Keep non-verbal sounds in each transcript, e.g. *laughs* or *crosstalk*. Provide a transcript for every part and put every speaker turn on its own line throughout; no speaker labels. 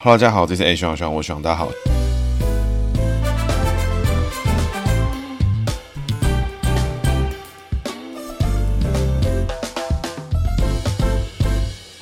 Hello，大家好，这是 A 徐徐，我徐大家好。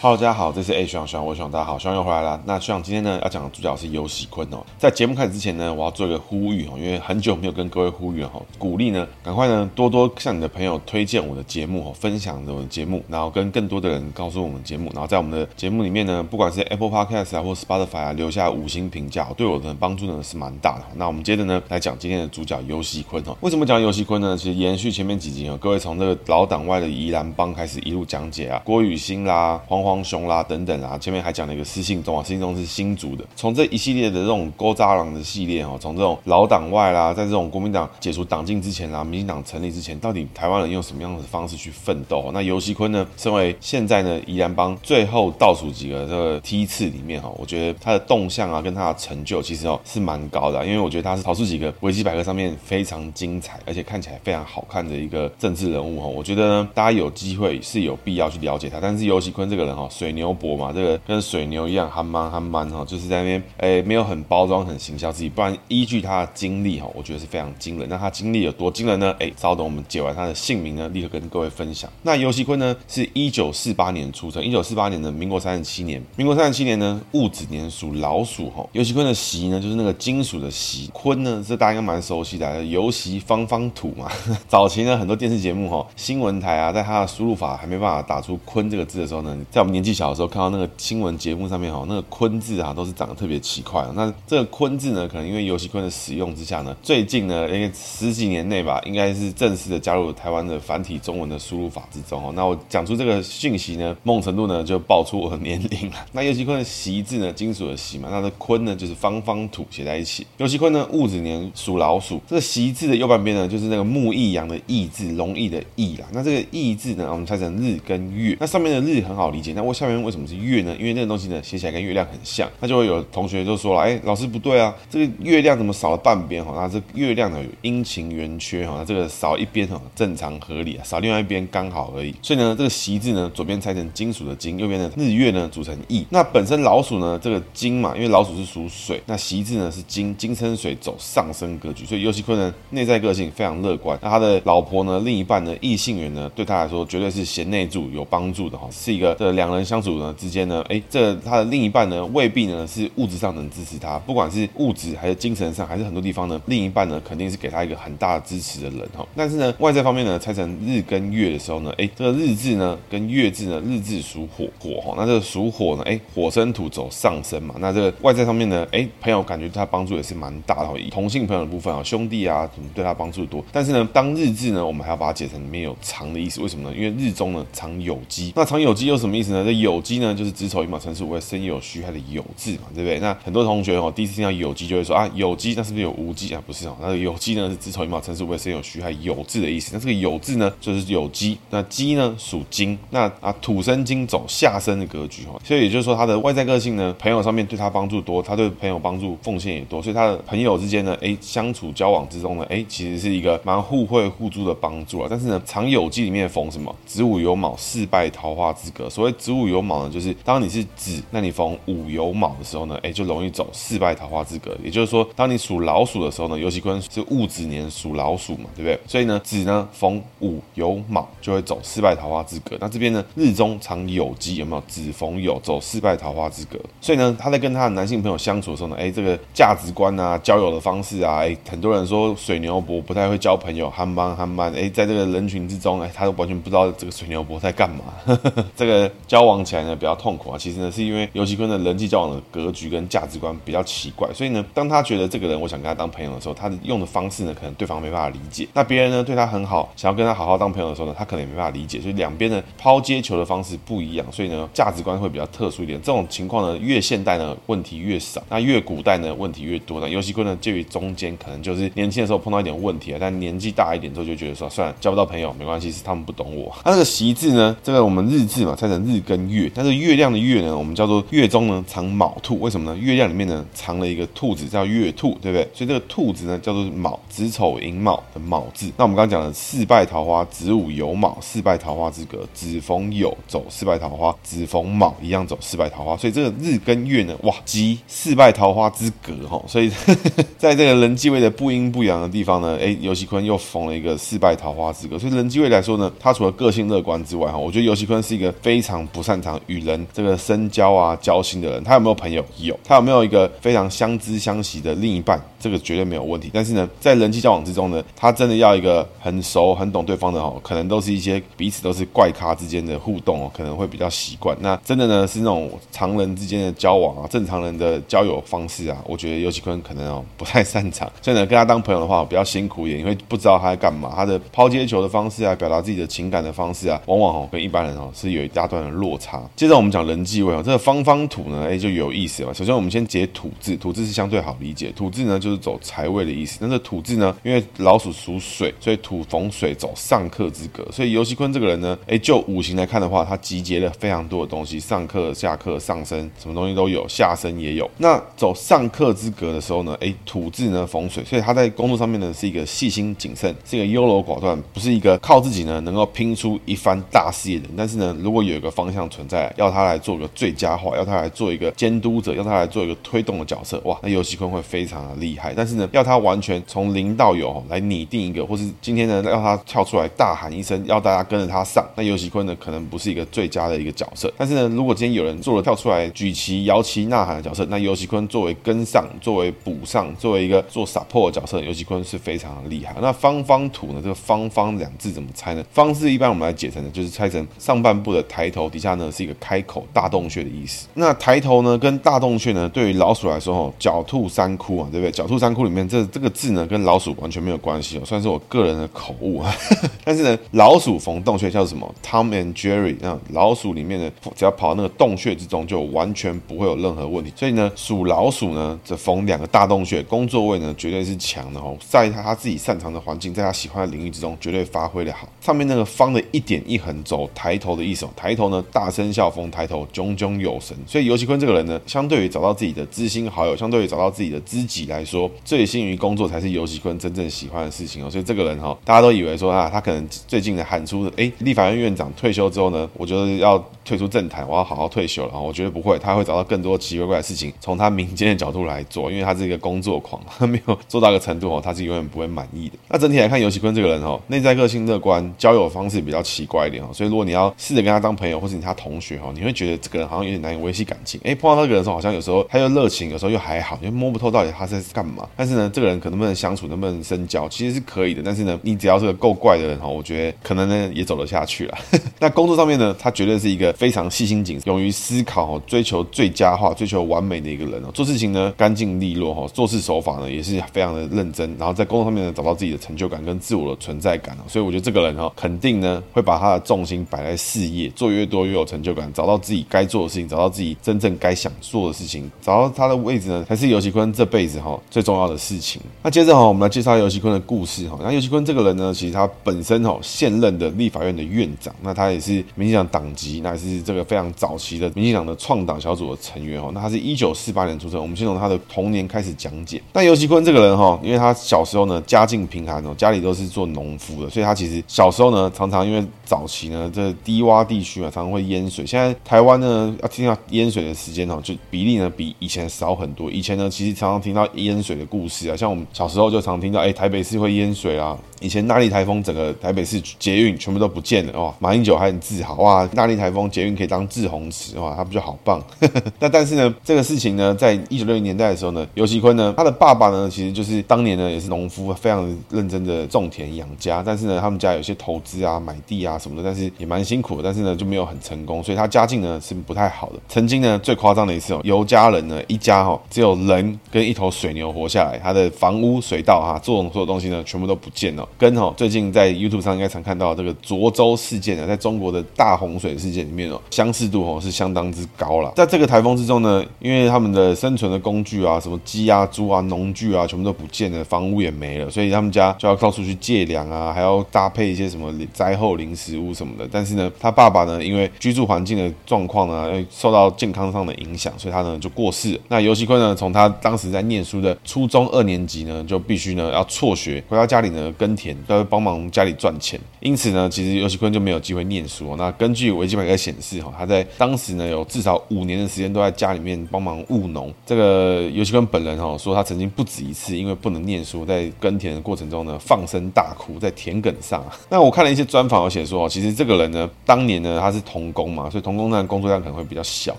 Hello，大家好，这是 A 徐徐，我徐大家好，徐又回来了。那徐今天呢要讲的主角是游锡堃哦。在节目开始之前呢，我要做一个呼吁哦，因为很久没有跟各位呼吁了哈，鼓励呢赶快呢多多向你的朋友推荐我的节目哦，分享我的节目，然后跟更多的人告诉我们节目，然后在我们的节目里面呢，不管是 Apple Podcast 啊或 Spotify 啊，留下五星评价，对我的帮助呢是蛮大的。那我们接着呢来讲今天的主角游锡堃哦。为什么讲游锡堃呢？其实延续前面几集哦，各位从这个老党外的宜兰帮开始一路讲解啊，郭雨欣啦，黄黄。熊啦等等啊，前面还讲了一个私信中啊，私信中是新竹的。从这一系列的这种勾渣郎的系列哦，从这种老党外啦，在这种国民党解除党禁之前啊，民进党成立之前，到底台湾人用什么样的方式去奋斗？那游锡坤呢，身为现在呢宜兰帮最后倒数几个这个梯次里面哈，我觉得他的动向啊，跟他的成就其实哦是蛮高的，因为我觉得他是少数几个维基百科上面非常精彩，而且看起来非常好看的一个政治人物哈。我觉得呢，大家有机会是有必要去了解他，但是游锡坤这个人哈，水牛伯嘛，这个跟水牛一样，憨蛮憨蛮哈，就是在那边，哎，没有很包装、很行销自己，不然依据他的经历哈，我觉得是非常惊人。那他经历有多惊人呢？哎，稍等我们解完他的姓名呢，立刻跟各位分享。那游锡堃呢，是一九四八年出生，一九四八年的民国三十七年，民国三十七年呢，戊子年属老鼠哈。游锡堃的锡呢，就是那个金属的锡，堃呢，这大家应该蛮熟悉的，游锡方方土嘛。*laughs* 早期呢，很多电视节目哈，新闻台啊，在他的输入法还没办法打出坤这个字的时候呢，在们年纪小的时候看到那个。新闻节目上面哈，那个堃字啊，都是长得特别奇怪。那这个堃字呢，可能因为游锡坤的使用之下呢，最近呢，因为十几年内吧，应该是正式的加入台湾的繁体中文的输入法之中哦。那我讲出这个讯息呢，梦程度呢，就爆出我的年龄了。*laughs* 那游锡坤的锡字呢，金属的锡嘛，那的堃呢，就是方方土写在一起。游锡坤呢，戊子年属老鼠。这个锡字的右半边呢，就是那个木易阳的易字，容易的易啦。那这个易字呢，我们拆成日跟月。那上面的日很好理解，那我下面为什么是月呢？因为那个东西呢，写起来跟月亮很像，那就会有同学就说了，哎，老师不对啊，这个月亮怎么少了半边哈？那这月亮呢有阴晴圆缺哈，那这个少一边哈正常合理啊，少另外一边刚好而已。所以呢，这个锡字呢，左边拆成金属的金，右边的日月呢组成易。那本身老鼠呢，这个金嘛，因为老鼠是属水，那锡字呢是金，金生水走上升格局，所以游锡堃呢内在个性非常乐观。那他的老婆呢，另一半呢，异性缘呢，对他来说绝对是贤内助，有帮助的哈，是一个这两两人相处呢之间呢。哎，这他的另一半呢，未必呢是物质上能支持他，不管是物质还是精神上，还是很多地方呢，另一半呢肯定是给他一个很大的支持的人哈。但是呢，外在方面呢，拆成日跟月的时候呢，哎，这个日字呢跟月字呢，日字属火火哈，那这个属火呢，哎，火生土走上升嘛，那这个外在方面呢，哎，朋友感觉对他帮助也是蛮大的，同性朋友的部分啊，兄弟啊，怎么对他帮助多。但是呢，当日字呢，我们还要把它解成里面有藏的意思，为什么呢？因为日中呢藏有机，那藏有机有什么意思呢？这有机呢就是子丑寅卯辰巳午未申酉戌亥的酉字嘛，对不对？那很多同学哦，第一次听到有鸡就会说啊，有鸡那是不是有无鸡啊？不是哦，那个酉鸡呢是子丑寅卯辰巳午未申酉戌亥酉字的意思。那这个酉字呢就是酉鸡，那鸡呢属金，那啊土生金走下生的格局哈，所以也就是说他的外在个性呢，朋友上面对他帮助多，他对朋友帮助奉献也多，所以他的朋友之间呢，哎相处交往之中呢，哎其实是一个蛮互惠互助的帮助啊。但是呢，藏酉鸡里面逢什么子午酉卯四败桃花之格，所谓子午有卯呢，就是当你是子，那你逢午有卯的时候呢，哎，就容易走四败桃花之格。也就是说，当你属老鼠的时候呢，游锡堃是戊子年属老鼠嘛，对不对？所以呢，子呢逢午有卯就会走四败桃花之格。那这边呢，日中常有鸡，有没有子逢酉走四败桃花之格？所以呢，他在跟他的男性朋友相处的时候呢，哎，这个价值观啊，交友的方式啊，哎，很多人说水牛伯不太会交朋友，憨慢憨慢，哎，在这个人群之中，哎，他都完全不知道这个水牛伯在干嘛。*laughs* 这个交往起来呢比较痛苦啊？其实呢，是因为游锡堃的人际交往的格局跟价值观比较奇怪，所以呢，当他觉得这个人我想跟他当朋友的时候，他用的方式呢，可能对方没办法理解。那别人呢对他很好，想要跟他好好当朋友的时候呢，他可能也没办法理解。所以两边呢抛接球的方式不一样，所以呢价值观会比较特殊一点。这种情况呢，越现代呢问题越少，那越古代呢问题越多。那游锡堃呢介于中间，可能就是年轻的时候碰到一点问题啊，但年纪大一点之后就觉得说，算了，交不到朋友没关系，是他们不懂我。那这个习字呢，这个我们日字嘛拆成日跟月，但是月亮的月呢，我们叫做月中呢藏卯兔，为什么呢？月亮里面呢藏了一个兔子，叫月兔，对不对？所以这个兔子呢叫做卯，子丑寅卯的卯字。那我们刚刚讲的四败桃花，子午酉卯，四败桃花之格，子逢酉走四败桃花，子逢卯一样走四败桃花。所以这个日跟月呢，哇，集四败桃花之格哈。所以 *laughs* 在这个人际位的不阴不阳的地方呢，哎，游锡堃又逢了一个四败桃花之格。所以人际位来说呢，他除了个性乐观之外哈，我觉得游锡堃是一个非常不擅长与人这个深交啊、交心的人。他有没有朋友？有。他有没有一个非常相知相惜的另一半？这个绝对没有问题。但是呢，在人际交往之中呢，他真的要一个很熟、很懂对方的哦，可能都是一些彼此都是怪咖之间的互动哦，可能会比较习惯。那真的呢，是那种常人之间的交往啊，正常人的交友方式啊，我觉得尤其坤可能哦不太擅长。所以呢，跟他当朋友的话比较辛苦一点，因为不知道他在干嘛。他的抛接球的方式啊，表达自己的情感的方式啊，往往哦跟一般人哦是有一大段的落差。接着我们讲人际位啊，这个方方土呢，哎就有意思了。首先我们先解土字，土字是相对好理解，土字呢就是走财位的意思。但是土字呢，因为老鼠属水，所以土逢水走上克之格。所以游锡坤这个人呢，哎就五行来看的话，他集结了非常多的东西，上克、下克、上升，什么东西都有，下升也有。那走上克之格的时候呢，哎土字呢逢水，所以他在工作上面呢是一个细心谨慎，是一个优柔寡断，不是一个靠自己呢能够拼出一番大事业的人。但是呢，如果有一个方方向存在，要他来做个最佳化，要他来做一个监督者，要他来做一个推动的角色，哇，那游锡堃会非常的厉害。但是呢，要他完全从零到有来拟定一个，或是今天呢要他跳出来大喊一声，要大家跟着他上，那游锡堃呢可能不是一个最佳的一个角色。但是呢，如果今天有人做了跳出来举旗摇旗呐喊的角色，那游锡堃作为跟上，作为补上，作为一个做 support 的角色，游锡堃是非常的厉害。那方方土呢？这个方方两字怎么猜呢？方字一般我们来解成呢，就是猜成上半部的抬头，底下呢是一个开口大洞穴的意思。那抬头呢跟大洞穴呢，对于老鼠来说哦，狡兔三窟啊，对不对？狡兔三窟里面这这个字呢跟老鼠完全没有关系哦，算是我个人的口误啊。*laughs* 但是呢，老鼠逢洞穴叫什么？Tom and Jerry。那老鼠里面呢，只要跑到那个洞穴之中，就完全不会有任何问题。所以呢，属老鼠呢，这逢两个大洞穴，工作位呢绝对是强的哦，在他他自己擅长的环境，在他喜欢的领域之中，绝对发挥的好。上面那个方的一点一横轴抬头的意思，抬头呢，大声笑风抬头，炯炯有神。所以游锡堃这个人呢，相对于找到自己的知心好友，相对于找到自己的知己来说，醉心于工作才是游锡堃真正喜欢的事情哦。所以这个人哈，大家都以为说啊，他可能最近呢喊出的，哎，立法院院长退休之后呢，我觉得要退出政坛，我要好好退休了。我觉得不会，他会找到更多奇奇怪怪的事情，从他民间的角度来做，因为他是一个工作狂，他没有做到一个程度哦，他是永远不会满意的。那整体来看，游锡堃这个人哈，内在个性乐观，交友方式比较奇怪一点哈，所以如果你要试着跟他当朋友，或是你他同学哈，你会觉得这个人好像有点难以维系感情。哎，碰到那个人的时候，好像有时候他又热情，有时候又还好，因为摸不透到底他在干嘛。但是呢，这个人可能不能相处，能不能深交，其实是可以的。但是呢，你只要是个够怪的人哈，我觉得可能呢也走得下去了。*laughs* 那工作上面呢，他绝对是一个非常细心谨慎、勇于思考、追求最佳化、追求完美的一个人哦。做事情呢干净利落哈，做事手法呢也是非常的认真，然后在工作上面呢找到自己的成就感跟自我的存在感哦。所以我觉得这个人哈，肯定呢会把他的重心摆在事业，做越多越有成就感，找到自己该做的事情，找到自己真正该想做的事情，找到他的位置呢，才是游锡堃这辈子哈最重要的事情。那接着哈，我们来介绍游锡堃的故事哈。那游锡堃这个人呢，其实他本身哈现任的立法院的院长，那他也是民进党党籍，那也是这个非常早期的民进党的创党小组的成员哈。那他是一九四八年出生，我们先从他的童年开始讲解。那游锡堃这个人哈，因为他小时候呢家境贫寒哦，家里都是做农夫的，所以他其实小时候呢常常因为早期呢这低洼地区啊，常常会会淹水。现在台湾呢要听到淹水的时间哦，就比例呢比以前少很多。以前呢其实常常听到淹水的故事啊，像我们小时候就常听到哎台北市会淹水啊。以前纳莉台风整个台北市捷运全部都不见了哦，马英九还很自豪哇，纳莉台风捷运可以当制洪池哇，他不就好棒？*laughs* 那但是呢，这个事情呢，在一九六零年代的时候呢，游锡坤呢，他的爸爸呢，其实就是当年呢也是农夫，非常认真的种田养家，但是呢，他们家有些投资啊、买地啊什么的，但是也蛮辛苦的，但是呢就没有很成功，所以他家境呢是不太好的。曾经呢最夸张的一次哦，尤家人呢一家哈只有人跟一头水牛活下来，他的房屋、水稻哈，做农所有东西呢全部都不见了。跟哦最近在 YouTube 上应该常看到这个涿州事件呢，在中国的大洪水事件里面哦，相似度哦是相当之高了。在这个台风之中呢，因为他们的生存的工具啊，什么鸡啊、猪啊、农具啊，全部都不见了，房屋也没了，所以他们家就要到处去借粮啊，还要搭配一些什么灾后临时屋什么的。但是呢，他爸爸呢，因为居住环境的状况呢，受到健康上的影响，所以他呢就过世了。那游锡坤呢，从他当时在念书的初中二年级呢，就必须呢要辍学，回到家里呢跟田，都要帮忙家里赚钱。因此呢，其实游锡堃就没有机会念书。那根据维基百科显示，哈，他在当时呢有至少五年的时间都在家里面帮忙务农。这个游锡堃本人哈说，他曾经不止一次因为不能念书，在耕田的过程中呢放声大哭，在田埂上。那我看了一些专访，有写说，其实这个人呢，当年呢他是童工嘛，所以童工呢工作量可能会比较小。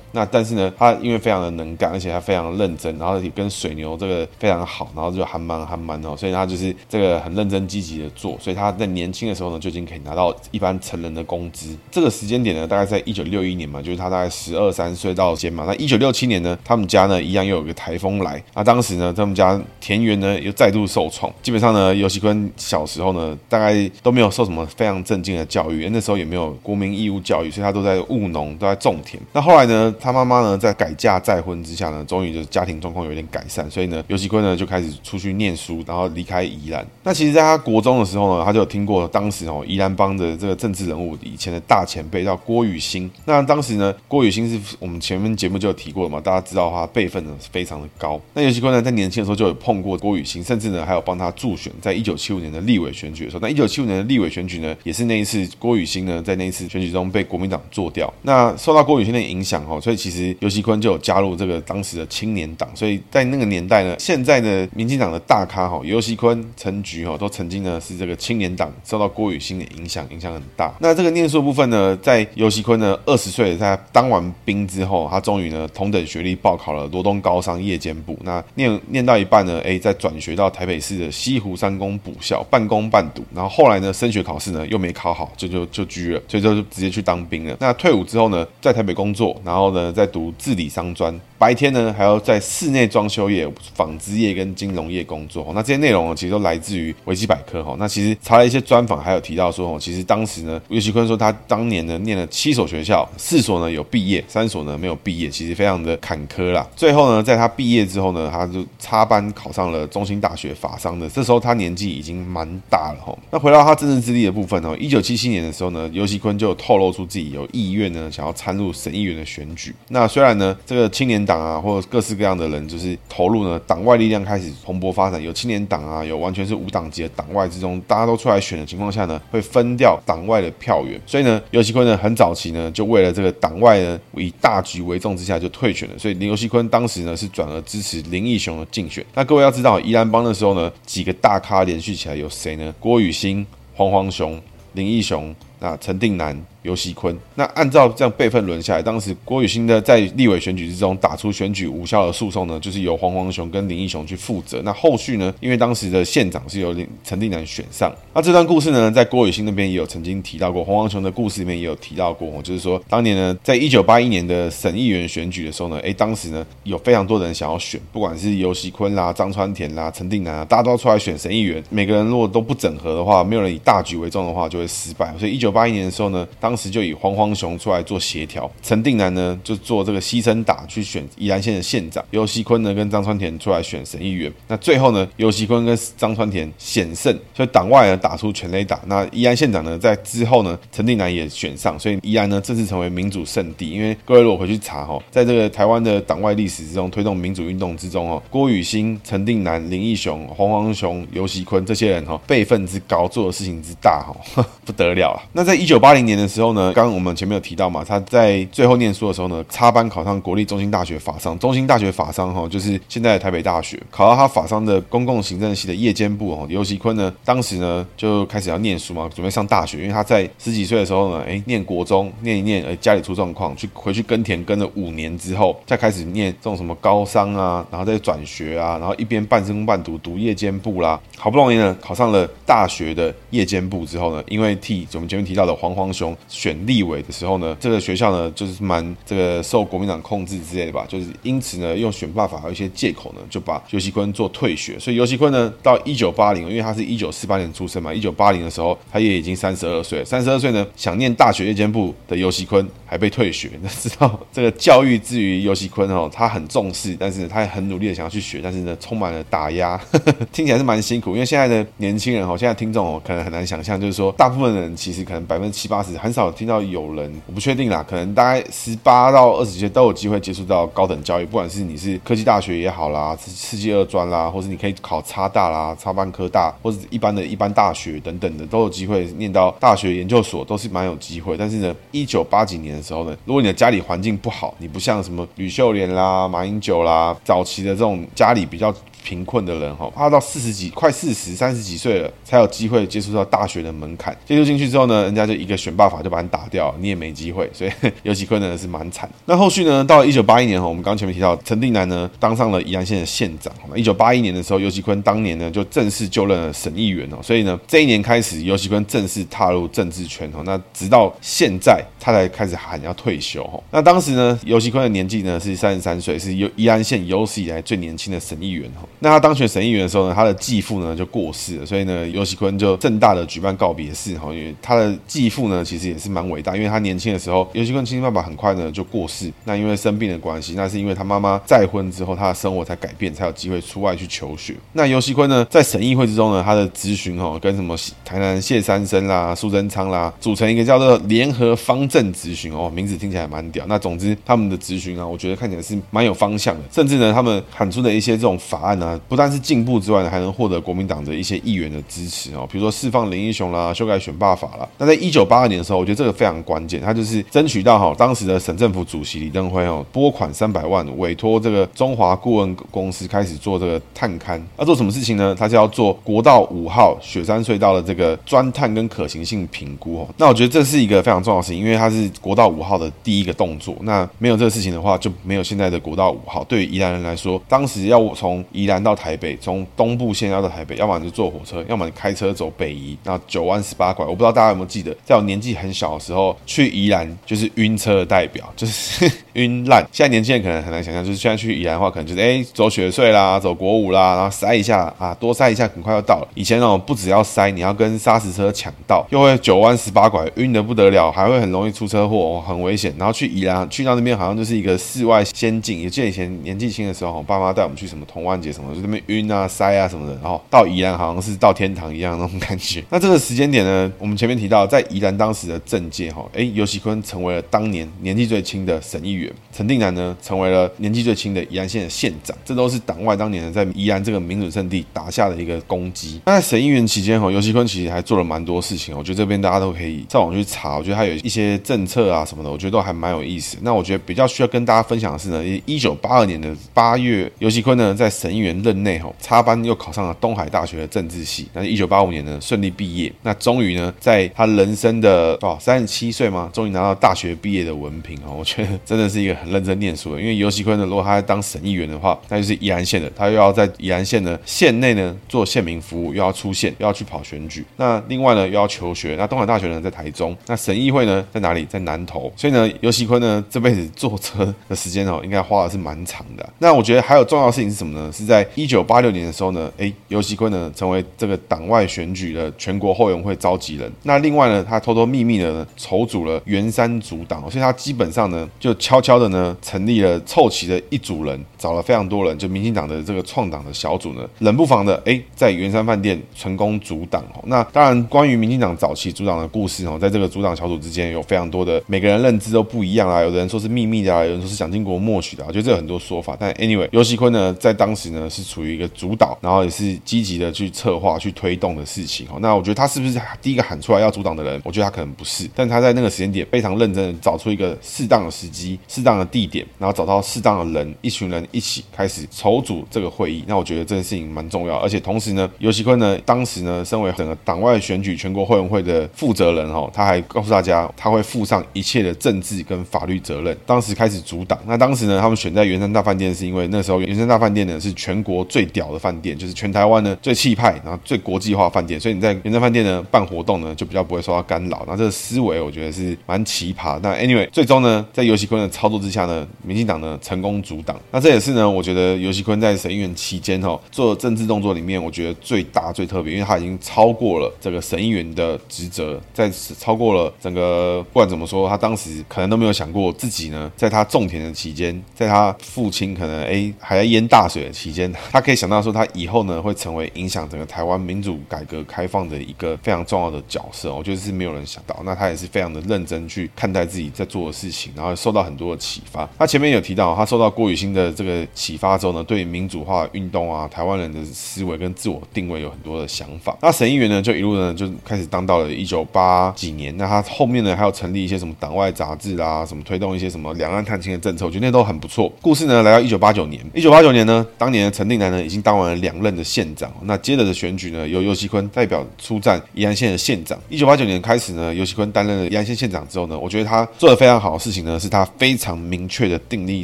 那但是呢，他因为非常的能干，而且他非常认真，然后也跟水牛这个非常好，然后就还蛮还蛮哦，所以他就是这个很认真积极的做，所以他在年轻的时候呢就已经可以拿到一般成人的工资。这个时间点呢，大概在一九六一年嘛，就是他大概十二三岁到间嘛。那一九六七年呢，他们家呢一样又有个台风来，那当时呢他们家田园呢又再度受创，基本上呢游锡堃小时候呢大概都没有受什么非常正经的教育，那时候也没有国民义务教育，所以他都在务农，都在种田。那后来呢，他妈妈呢在改嫁再婚之下呢，终于就是家庭状况有点改善，所以呢游锡堃呢就开始出去念书，然后离开宜兰。那其实在他国中的时候呢，他就有听过当时哦宜兰帮的这个政治人物以前的大前辈叫郭雨欣。那当时呢郭雨欣是我们前面节目就有提过了嘛，大家知道他辈分呢是非常的高。那尤锡坤呢在年轻的时候就有碰过郭雨欣，甚至呢还有帮他助选，在一九七五年的立委选举的时候，那一九七五年的立委选举呢也是那一次郭雨欣呢在那一次选举中被国民党做掉。那受到郭雨欣的影响哦，所以其实尤锡坤就有加入这个当时的青年党。所以在那个年代呢，现在的民进党的大咖哈尤锡坤、陈菊哈都曾经呢是这个青年党受到郭雨欣的影响，影响很大。那这个念书部分呢，在游锡坤呢二十岁在当完兵之后，他终于呢同等学历报考了罗东高商夜间部。那念念到一半呢，哎，再转学到台北市的西湖三公补校，半工半读。然后后来呢，升学考试呢又没考好，就就就居了，所以就直接去当兵了。那退伍之后呢，在台北工作，然后呢再读治理商专。白天呢，还要在室内装修业、纺织业跟金融业工作。那这些内容呢，其实都来自于维基百科哈。那其实查了一些专访，还有提到说，其实当时呢，尤其坤说他当年呢念了七所学校，四所呢有毕业，三所呢没有毕业，其实非常的坎坷啦。最后呢，在他毕业之后呢，他就插班考上了中兴大学法商的。这时候他年纪已经蛮大了哈。那回到他政治资历的部分哦，一九七七年的时候呢，尤其坤就透露出自己有意愿呢，想要参入省议员的选举。那虽然呢，这个青年党啊，或者各式各样的人，就是投入呢，党外力量开始蓬勃发展，有青年党啊，有完全是无党籍的党外之中，大家都出来选的情况下呢，会分掉党外的票源，所以呢，游锡坤呢很早期呢，就为了这个党外呢，以大局为重之下就退选了，所以游锡坤当时呢是转而支持林义雄的竞选。那各位要知道，宜兰帮的时候呢，几个大咖连续起来有谁呢？郭雨欣、黄黄雄、林义雄，那陈定南。游锡坤，那按照这样辈分轮下来，当时郭雨新呢在立委选举之中打出选举无效的诉讼呢，就是由黄黄雄跟林义雄去负责。那后续呢，因为当时的县长是由陈定南选上。那这段故事呢，在郭雨新那边也有曾经提到过，黄黄雄的故事里面也有提到过，就是说当年呢，在一九八一年的省议员选举的时候呢，哎，当时呢有非常多人想要选，不管是游锡坤啦、张川田啦、陈定南啊，大家都要出来选省议员。每个人如果都不整合的话，没有人以大局为重的话，就会失败。所以一九八一年的时候呢，当时就以黄黄雄出来做协调，陈定南呢就做这个牺牲打去选宜兰县的县长，尤锡坤呢跟张川田出来选省议员。那最后呢，尤锡坤跟张川田险胜，所以党外呢打出全垒打。那宜兰县长呢在之后呢，陈定南也选上，所以宜兰呢正式成为民主圣地。因为各位如果回去查哈，在这个台湾的党外历史之中，推动民主运动之中哦，郭雨欣、陈定南、林义雄、黄黄雄、尤锡坤这些人哈辈分之高，做的事情之大哈，*laughs* 不得了啊。那在一九八零年的时候呢，刚刚。我们前面有提到嘛，他在最后念书的时候呢，插班考上国立中兴大学法商。中兴大学法商哈，就是现在台北大学。考到他法商的公共行政系的夜间部哦，刘锡坤呢，当时呢就开始要念书嘛，准备上大学。因为他在十几岁的时候呢，哎，念国中，念一念，哎，家里出状况，去回去耕田耕了五年之后，再开始念这种什么高商啊，然后再转学啊，然后一边半工半读读夜间部啦，好不容易呢考上了大学的夜间部之后呢，因为替我们前面提到的黄黄雄选立委的时候呢，这个学校呢就是蛮这个受国民党控制之类的吧，就是因此呢用选罢法还有一些借口呢，就把游锡坤做退学。所以游锡坤呢到一九八零，因为他是一九四八年出生嘛，一九八零的时候他也已经三十二岁，三十二岁呢想念大学夜间部的游锡坤还被退学。*laughs* 那知道这个教育之于游锡坤哦，他很重视，但是他也很努力的想要去学，但是呢充满了打压，*laughs* 听起来是蛮辛苦。因为现在的年轻人哦，现在听众哦可能很难想象，就是说大部分人其实可能百分之七八十很少听到有人，我不确定啦，可能大概十八到二十岁都有机会接触到高等教育，不管是你是科技大学也好啦，世界二专啦，或是你可以考差大啦、插班科大，或者一般的一般大学等等的，都有机会念到大学研究所，都是蛮有机会。但是呢，一九八几年的时候呢，如果你的家里环境不好，你不像什么吕秀莲啦、马英九啦，早期的这种家里比较。贫困的人哈，他到四十几、快四十、三十几岁了，才有机会接触到大学的门槛。接触进去之后呢，人家就一个选罢法就把你打掉，你也没机会。所以游锡堃呢是蛮惨。那后续呢，到了一九八一年哈，我们刚前面提到陈定南呢当上了宜安县的县长。一九八一年的时候，游锡堃当年呢就正式就任了省议员哦。所以呢，这一年开始，游锡堃正式踏入政治圈哦。那直到现在，他才开始喊要退休哈。那当时呢，游锡堃的年纪呢是三十三岁，是宜安县有史以来最年轻的省议员哈。那他当选省议员的时候呢，他的继父呢就过世了，所以呢，游锡堃就盛大的举办告别式哈。因为他的继父呢，其实也是蛮伟大，因为他年轻的时候，游锡堃亲爸爸很快呢就过世，那因为生病的关系，那是因为他妈妈再婚之后，他的生活才改变，才有机会出外去求学。那游锡堃呢，在省议会之中呢，他的咨询哈，跟什么台南谢三生啦、苏贞昌啦，组成一个叫做联合方阵咨询哦，名字听起来蛮屌。那总之他们的咨询啊，我觉得看起来是蛮有方向的，甚至呢，他们喊出的一些这种法案呢呢，不但是进步之外呢，还能获得国民党的一些议员的支持哦。比如说释放林英雄啦，修改选罢法啦。那在一九八二年的时候，我觉得这个非常关键，他就是争取到哈当时的省政府主席李登辉哦，拨款三百万，委托这个中华顾问公司开始做这个探勘。要做什么事情呢？他是要做国道五号雪山隧道的这个钻探跟可行性评估哦。那我觉得这是一个非常重要的事情，因为它是国道五号的第一个动作。那没有这个事情的话，就没有现在的国道五号。对于宜兰人来说，当时要从宜兰到台北，从东部线要到台北，要么你就坐火车，要么你开车走北宜，那九弯十八拐。我不知道大家有没有记得，在我年纪很小的时候去宜兰，就是晕车的代表，就是晕烂。现在年轻人可能很难想象，就是现在去宜兰的话，可能就是哎走雪隧啦，走国五啦，然后塞一下啊，多塞一下，很快就到了。以前那种，不只要塞，你要跟砂石车抢道，又会九弯十八拐，晕得不得了，还会很容易出车祸，很危险。然后去宜兰，去到那边好像就是一个世外仙境。也记得以前年纪轻的时候，我爸妈带我们去什么童湾节什么，就那边晕啊塞啊什么的，然后到宜兰好像是到天堂一样那种感觉。那这个时间点呢，我们前面提到，在宜兰当时的政界哈，哎，游锡堃成为了当年年纪最轻的省议员，陈定南呢成为了年纪最轻的宜兰县的县长，这都是党外当年在宜兰这个民主圣地打下的一个功绩。那在省议员期间哈，游锡堃其实还做了蛮多事情，我觉得这边大家都可以上网去查，我觉得他有一些政策啊什么的，我觉得都还蛮有意思。那我觉得比较需要跟大家分享的是呢，一九八二年的八月，游锡堃呢在省议员任内哈插班又考上了东海大学的政治系，那一九八五年呢顺利毕业，那终于呢在他人生的哦三十七岁嘛，终于拿到大学毕业的文凭啊！*laughs* 我觉得真的是一个很认真念书的，因为游锡堃呢，如果他在当省议员的话，那就是宜兰县的，他又要在宜兰县的县内呢做县民服务，又要出县，又要去跑选举，那另外呢又要求学，那东海大学呢在台中，那省议会呢在哪里？在南投，所以呢游锡堃呢这辈子坐车的时间哦，应该花的是蛮长的。那我觉得还有重要的事情是什么呢？是在一九八六年的时候呢，哎，游锡坤呢成为这个党外选举的全国后援会召集人。那另外呢，他偷偷秘密的筹组了圆山组党，所以他基本上呢就悄悄的呢成立了凑齐了一组人，找了非常多人，就民进党的这个创党的小组呢，冷不防的哎在圆山饭店成功组党。那当然，关于民进党早期组党的故事哦，在这个组党小组之间有非常多的每个人认知都不一样啊，有的人说是秘密的啊，有人说是蒋经国默许的啊，我觉得这有很多说法。但 anyway，游锡坤呢在当时呢是处于一个主导，然后也是积极的去策划、去推动的事情哦。那我觉得他是不是第一个喊出来要组党的人？我觉得他可能不是，但他在那个时间点非常认真的找出一个适当的时机，适当的地点，然后找到适当的人，一群人一起开始筹组这个会议。那我觉得这件事情蛮重要，而且同时呢，游锡堃呢，当时呢，身为整个党外选举全国会员会的负责人哈，他还告诉大家，他会负上一切的政治跟法律责任。当时开始组党，那当时呢，他们选在圆山大饭店，是因为那时候圆山大饭店呢是全国最屌的饭店，就是全台湾呢最气派，然后最国际化饭店，所以你在圆山饭店呢办活动呢就比较不会受到干扰。那这个思维我觉得是蛮奇葩。那 anyway，最终呢，在游锡堃的操作之下呢，民进党呢成功阻挡。那这也是呢，我觉得游锡堃在审议员期间哈做政治动作里面，我觉得最大最特别，因为他已经超过了这个审议员的职责，在超过了整个不管怎么说，他当时可能都没有想过自己呢，在他种田的期间，在他父亲可能哎还在淹大水的期间，他可以想到说他以后呢会成为影响整个台湾民主改革开放的一个非常重要的角色。我觉得是没有人想到，那他也是非常的认真去看待自己在做的事情，然后受到很多的启发。他前面有提到，他受到郭雨欣的这个启发之后呢，对民主化运动啊，台湾人的思维跟自我定位有很多的想法。那审议员呢，就一路呢就开始当到了一九八几年。那他后面呢还有成立一些什么党外杂志啦，什么推动一些什么两岸探亲的政策，我觉得那都很不错。故事呢来到一九八九年，一九八九年呢，当年陈定南呢已经当完了两任的县长。那接着的选举呢，由游锡堃代表出战宜安县的县长。一九八九年开始呢，游锡堃担任了宜安县县长之后呢，我觉得他做的非常好的事情呢，是他非常明确的定立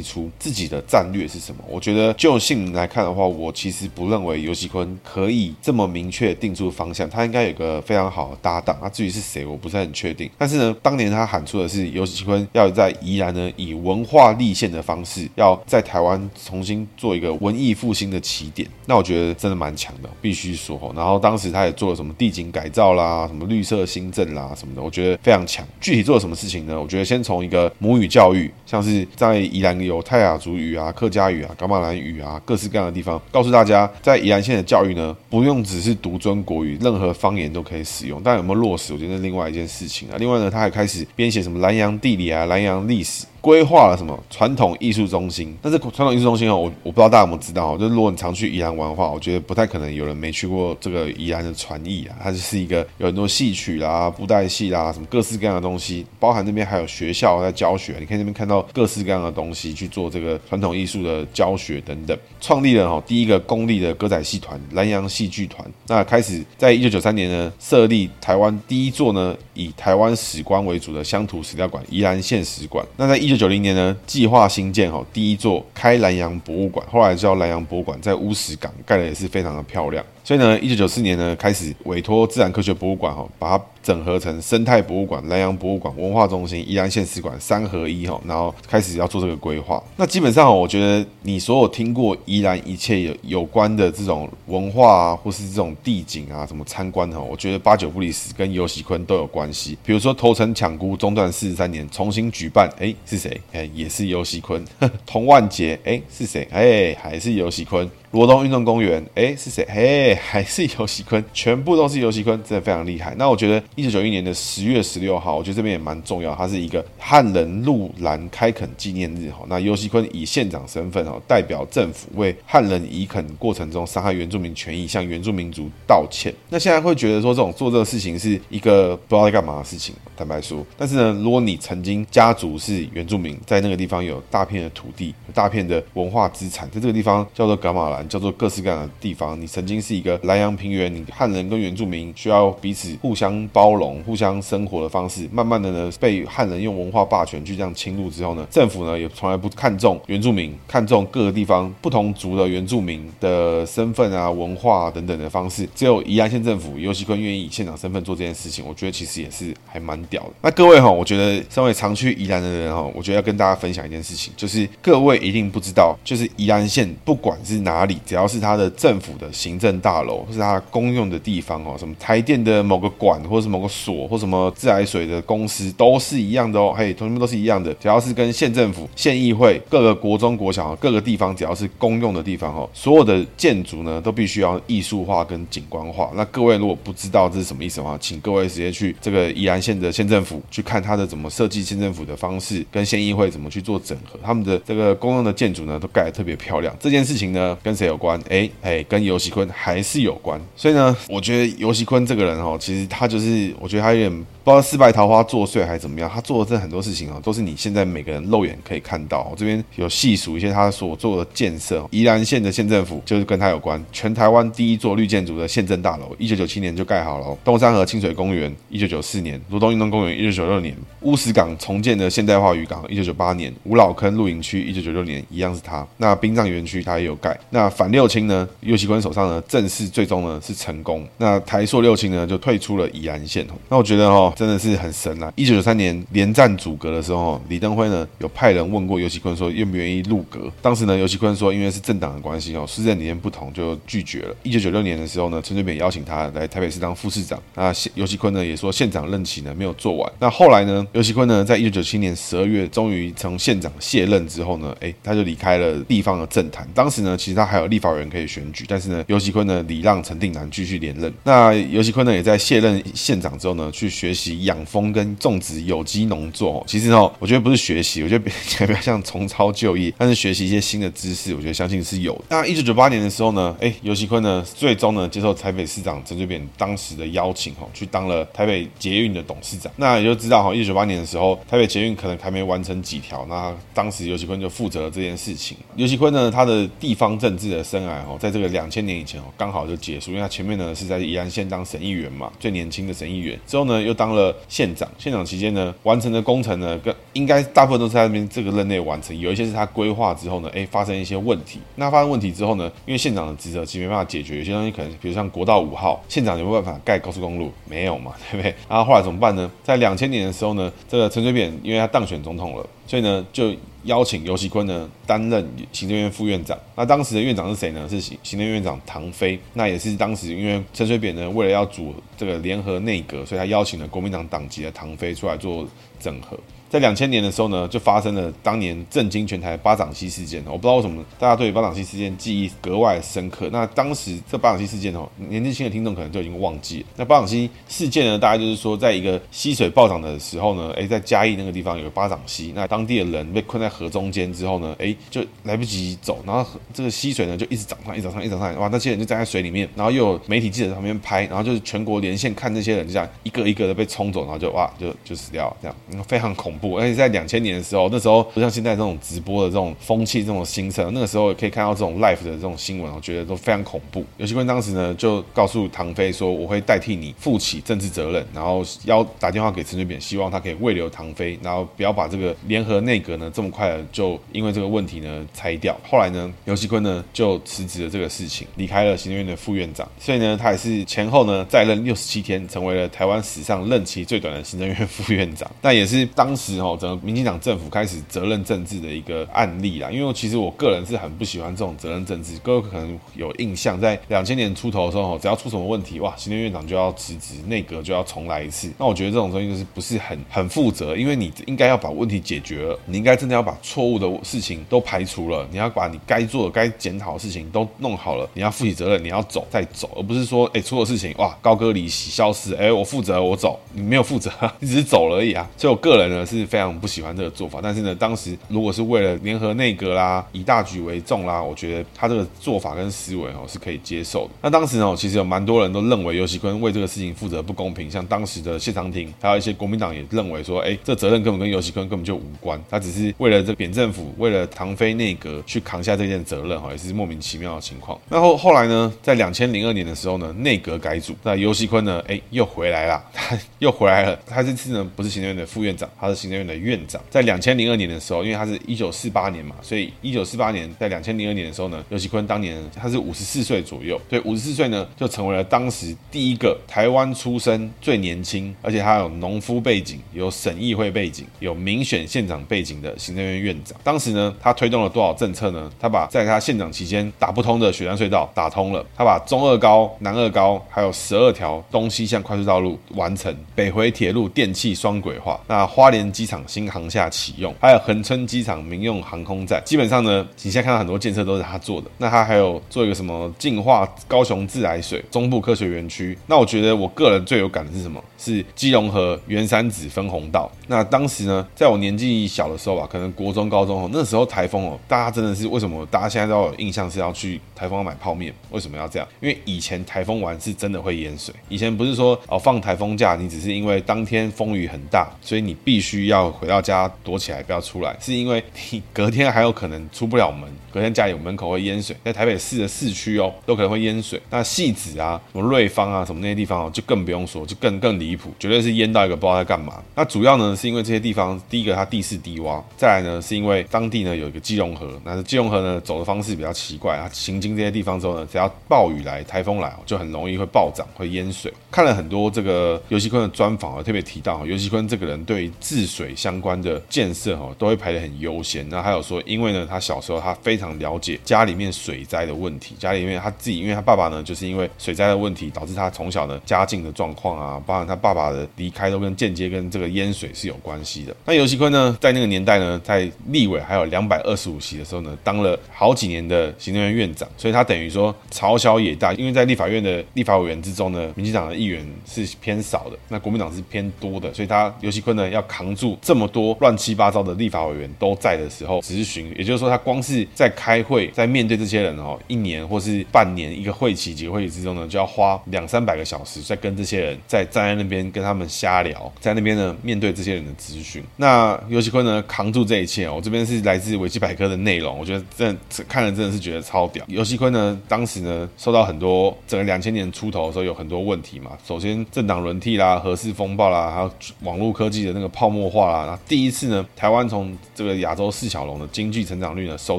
出自己的战略是什么。我觉得就姓名来看的话，我其实不认为游锡堃可以这么明确定出方向，他应该有个非常好的搭档。那至于是谁，我不是很确定。但是呢，当年他喊出的是游锡堃要在宜兰呢，以文化立县的方式，要在台湾重新做一个文艺复兴新的起点。那我觉得真的蛮强的，必须说。然后当时他也做了什么地景改造啦，什么绿色新政啦什么的，我觉得非常强。具体做了什么事情呢？我觉得先从一个母语教育，像是在宜兰有泰雅族语啊、客家语啊、噶玛兰语啊，各式各样的地方，告诉大家，在宜兰县的教育呢，不用只是独尊国语，任何方言都可以使用。但有没有落实，我觉得是另外一件事情啊。另外呢，他还开始编写什么南洋地理啊、南洋历史。规划了什么传统艺术中心？但是传统艺术中心哦，我我不知道大家有没有知道哦。就是如果你常去宜兰玩的话，我觉得不太可能有人没去过这个宜兰的传艺啊。它就是一个有很多戏曲啦、布袋戏啦，什么各式各样的东西，包含那边还有学校在教学，你可以那边看到各式各样的东西去做这个传统艺术的教学等等。创立了哈第一个公立的歌仔戏团兰阳戏剧团。那开始在一九九三年呢，设立台湾第一座呢以台湾史观为主的乡土史料馆——宜兰县史馆。那在一九零年呢，计划新建哈第一座开南洋博物馆，后来叫南洋博物馆，在乌石港盖的也是非常的漂亮。所以呢，一九九四年呢，开始委托自然科学博物馆哈，把它整合成生态博物馆、南洋博物馆、文化中心、宜兰县史馆三合一哈，然后开始要做这个规划。那基本上，我觉得你所有听过宜兰一切有有关的这种文化啊，或是这种地景啊，什么参观哈，我觉得八九不离十跟游锡堃都有关系。比如说头城抢孤中断四十三年重新举办，哎，是谁？哎，也是游锡堃。童玩节，哎，是谁？哎，还是游锡堃。罗东运动公园，哎，是谁？哎，还是游锡堃，全部都是游锡堃，真的非常厉害。那我觉得一九九一年的十月十六号，我觉得这边也蛮重要，它是一个汉人鹿兰开垦纪念日哈。那游锡堃以县长身份哈，代表政府为汉人移垦过程中伤害原住民权益，向原住民族道歉。那现在会觉得说这种做这个事情是一个不知道在干嘛的事情，坦白说。但是呢，如果你曾经家族是原住民，在那个地方有大片的土地，大片的文化资产，在这个地方叫做噶玛兰。叫做各式各样的地方，你曾经是一个南阳平原，你汉人跟原住民需要彼此互相包容、互相生活的方式，慢慢的呢被汉人用文化霸权去这样侵入之后呢，政府呢也从来不看重原住民，看重各个地方不同族的原住民的身份啊、文化啊等等的方式，只有宜兰县政府尤锡堃愿意以县长身份做这件事情，我觉得其实也是还蛮屌的。那各位哈，我觉得身为常去宜兰的人哈，我觉得要跟大家分享一件事情，就是各位一定不知道，就是宜兰县不管是哪里。只要是他的政府的行政大楼，或是他公用的地方哦，什么台电的某个管，或是某个所，或什么自来水的公司，都是一样的哦。嘿，同学们都是一样的。只要是跟县政府、县议会、各个国中、国小、各个地方，只要是公用的地方哦，所有的建筑呢，都必须要艺术化跟景观化。那各位如果不知道这是什么意思的话，请各位直接去这个宜兰县的县政府去看他的怎么设计县政府的方式，跟县议会怎么去做整合，他们的这个公用的建筑呢，都盖得特别漂亮。这件事情呢，跟谁有关？哎哎，跟游锡坤还是有关，所以呢，我觉得游锡坤这个人哦，其实他就是，我觉得他有点不知道四败桃花作祟还是怎么样，他做的这很多事情哦，都是你现在每个人肉眼可以看到。我这边有细数一些他所做的建设，宜兰县的县政府就是跟他有关，全台湾第一座绿建筑的县政大楼，一九九七年就盖好了。东山河清水公园，一九九四年；罗东运动公园，一九九六年；乌石港重建的现代化渔港，一九九八年；五老坑露营区，一九九六年，一样是他。那殡葬园区他也有盖。那那反六亲呢？尤其坤手上呢，正式最终呢是成功。那台塑六亲呢就退出了宜兰县。那我觉得哦，真的是很神啊！一九九三年连战组阁的时候，李登辉呢有派人问过尤其坤说愿不愿意入阁。当时呢，尤其坤说因为是政党的关系哦，施政理念不同就拒绝了。一九九六年的时候呢，陈水扁邀请他来台北市当副市长。那尤其坤呢也说县长任期呢没有做完。那后来呢，尤其坤呢在一九九七年十二月终于从县长卸任之后呢，哎，他就离开了地方的政坛。当时呢，其实他还还有立法委员可以选举，但是呢，游锡坤呢礼让陈定南继续连任。那游锡坤呢也在卸任县长之后呢，去学习养蜂跟种植有机农作。其实哦，我觉得不是学习，我觉得比较像重操旧业，但是学习一些新的知识，我觉得相信是有的。那一九九八年的时候呢，哎，游锡坤呢最终呢接受台北市长陈水扁当时的邀请哈，去当了台北捷运的董事长。那也就知道哈，一九九八年的时候，台北捷运可能还没完成几条，那当时游锡坤就负责了这件事情。游锡坤呢，他的地方政治的生涯哦，在这个两千年以前哦，刚好就结束，因为他前面呢是在宜兰县当省议员嘛，最年轻的省议员，之后呢又当了县长。县长期间呢，完成的工程呢，跟应该大部分都是在那边这个任内完成，有一些是他规划之后呢，哎，发生一些问题。那发生问题之后呢，因为县长的职责其实没办法解决，有些东西可能，比如像国道五号，县长有没有办法盖高速公路？没有嘛，对不对？然后后来怎么办呢？在两千年的时候呢，这个陈水扁因为他当选总统了，所以呢就。邀请游锡堃呢担任行政院副院长，那当时的院长是谁呢？是行行政院长唐飞，那也是当时因为陈水扁呢为了要组这个联合内阁，所以他邀请了国民党党籍的唐飞出来做整合。在两千年的时候呢，就发生了当年震惊全台巴掌溪事件。我不知道为什么大家对巴掌溪事件记忆格外深刻。那当时这巴掌溪事件哦，年纪轻的听众可能就已经忘记了。那巴掌溪事件呢，大概就是说，在一个溪水暴涨的时候呢，诶，在嘉义那个地方有个巴掌溪，那当地的人被困在河中间之后呢，诶，就来不及走，然后这个溪水呢就一直涨上，一直涨上，一直涨上，哇，那些人就站在水里面，然后又有媒体记者在旁边拍，然后就是全国连线看那些人就这样一个一个的被冲走，然后就哇，就就死掉了，这样非常恐怖。而且在两千年的时候，那时候不像现在这种直播的这种风气，这种兴盛。那个时候也可以看到这种 live 的这种新闻，我觉得都非常恐怖。游锡坤当时呢，就告诉唐飞说：“我会代替你负起政治责任。”然后要打电话给陈水扁，希望他可以慰留唐飞，然后不要把这个联合内阁呢这么快的就因为这个问题呢拆掉。后来呢，游锡坤呢就辞职了这个事情，离开了行政院的副院长。所以呢，他也是前后呢在任六十七天，成为了台湾史上任期最短的行政院副院长。那也是当时哦，整个民进党。政府开始责任政治的一个案例啦，因为其实我个人是很不喜欢这种责任政治。各位可能有印象，在两千年出头的时候，只要出什么问题，哇，行政院长就要辞职，内阁就要重来一次。那我觉得这种东西就是不是很很负责，因为你应该要把问题解决了，你应该真的要把错误的事情都排除了，你要把你该做的、该检讨的事情都弄好了，你要负起责任，你要走再走，而不是说，哎，出了事情，哇，高歌离席消失，哎，我负责，我走，你没有负责，*laughs* 你只是走了而已啊。所以我个人呢是是非常不喜欢这个做法，但是呢，当时如果是为了联合内阁啦，以大局为重啦，我觉得他这个做法跟思维哦是可以接受的。那当时呢，其实有蛮多人都认为游锡坤为这个事情负责不公平，像当时的谢长廷，还有一些国民党也认为说，哎，这责任根本跟游锡坤根本就无关，他只是为了这扁政府，为了唐飞内阁去扛下这件责任哈，也是莫名其妙的情况。那后后来呢，在两千零二年的时候呢，内阁改组，那游锡坤呢，哎，又回来了，*laughs* 他又回来了，他这次呢不是行政院的副院长，他是行政院的院长，在两千零二年的时候，因为他是一九四八年嘛，所以一九四八年在两千零二年的时候呢，刘锡坤当年他是五十四岁左右，所以，五十四岁呢就成为了当时第一个台湾出生最年轻，而且他有农夫背景、有省议会背景、有民选县长背景的行政院院长。当时呢，他推动了多少政策呢？他把在他县长期间打不通的雪山隧道打通了，他把中二高、南二高还有十二条东西向快速道路完成，北回铁路电气双轨化，那花莲机场新航厦启用，还有恒春机场民用航空站，基本上呢，你现在看到很多建设都是他做的。那他还有做一个什么净化高雄自来水中部科学园区。那我觉得我个人最有感的是什么？是基隆河圆山子分洪道。那当时呢，在我年纪小的时候吧，可能国中、高中哦，那时候台风哦，大家真的是为什么？大家现在都有印象是要去台风买泡面，为什么要这样？因为以前台风完是真的会淹水。以前不是说哦放台风假，你只是因为当天风雨很大，所以你必须要回到家躲起来不要出来，是因为你隔天还有可能出不了门，隔天家里门口会淹水，在台北市的市区哦都可能会淹水。那戏子啊、什么瑞芳啊、什么那些地方哦，就更不用说，就更更离谱，绝对是淹到一个不知道在干嘛。那主要呢是因为这些地方，第一个它地势低洼，再来呢是因为当地呢有一个基隆河，那基隆河呢走的方式比较奇怪，它行经这些地方之后呢，只要暴雨来、台风来，就很容易会暴涨、会淹水。看了很多这个游锡堃的专访啊，特别提到游锡堃这个人对于治水相关的建设哈，都会排得很优先。那还有说，因为呢他小时候他非常了解家里面水灾的问题，家里面他自己，因为他爸爸呢就是因为水灾的问题，导致他从小呢家境的状况啊，包含他爸爸的离开都跟间接跟这个淹水是有关系的。那游锡坤呢，在那个年代呢，在立委还有两百二十五席的时候呢，当了好几年的行政院院长，所以他等于说朝小野大，因为在立法院的立法委员之中呢，民进党的议员是偏少的，那国民党是偏多的，所以他游锡坤呢要扛住这么多乱七八糟的立法委员都在的时候质询，也就是说他光是在开会，在面对这些人哦，一年或是半年一个会期几个会期之中呢，就要花两三百个小时在跟这些人在站在那边跟他们瞎聊，在那边呢面对这些人的咨询。那尤锡坤呢扛住这一切，我这边是来自维基百科的内容，我觉得真的看了真的是觉得超屌。尤锡坤呢当时呢受到很多整个两千年出头的时候有很多问题嘛，首先政党轮替啦、核四风暴啦，还有网络科技的那个泡沫化啦，那第一次呢台湾从这个亚洲四小龙的经济成长率呢首